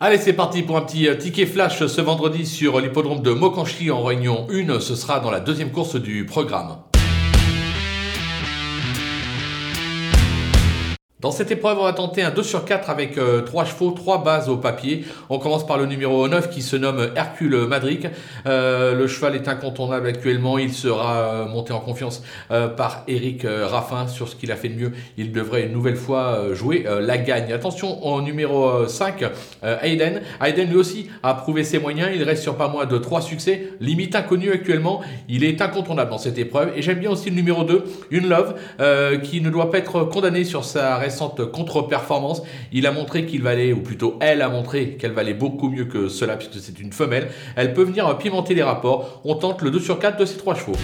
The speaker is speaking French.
Allez, c'est parti pour un petit euh, ticket flash ce vendredi sur l'hippodrome de Mokanchi en réunion 1. Ce sera dans la deuxième course du programme. Dans cette épreuve, on va tenter un 2 sur 4 avec 3 euh, chevaux, 3 bases au papier. On commence par le numéro 9 qui se nomme Hercule Madric. Euh, le cheval est incontournable actuellement. Il sera euh, monté en confiance par Eric Raffin sur ce qu'il a fait de mieux. Il devrait une nouvelle fois jouer la gagne. Attention au numéro 5, Hayden. Hayden lui aussi a prouvé ses moyens. Il reste sur pas moins de 3 succès. Limite inconnu actuellement. Il est incontournable dans cette épreuve. Et j'aime bien aussi le numéro 2, Une Love, qui ne doit pas être condamné sur sa contre-performance. Il a montré qu'il valait, ou plutôt elle a montré qu'elle valait beaucoup mieux que cela, puisque c'est une femelle. Elle peut venir pimenter les rapports. On tente le 2 sur 4 de ces trois chevaux.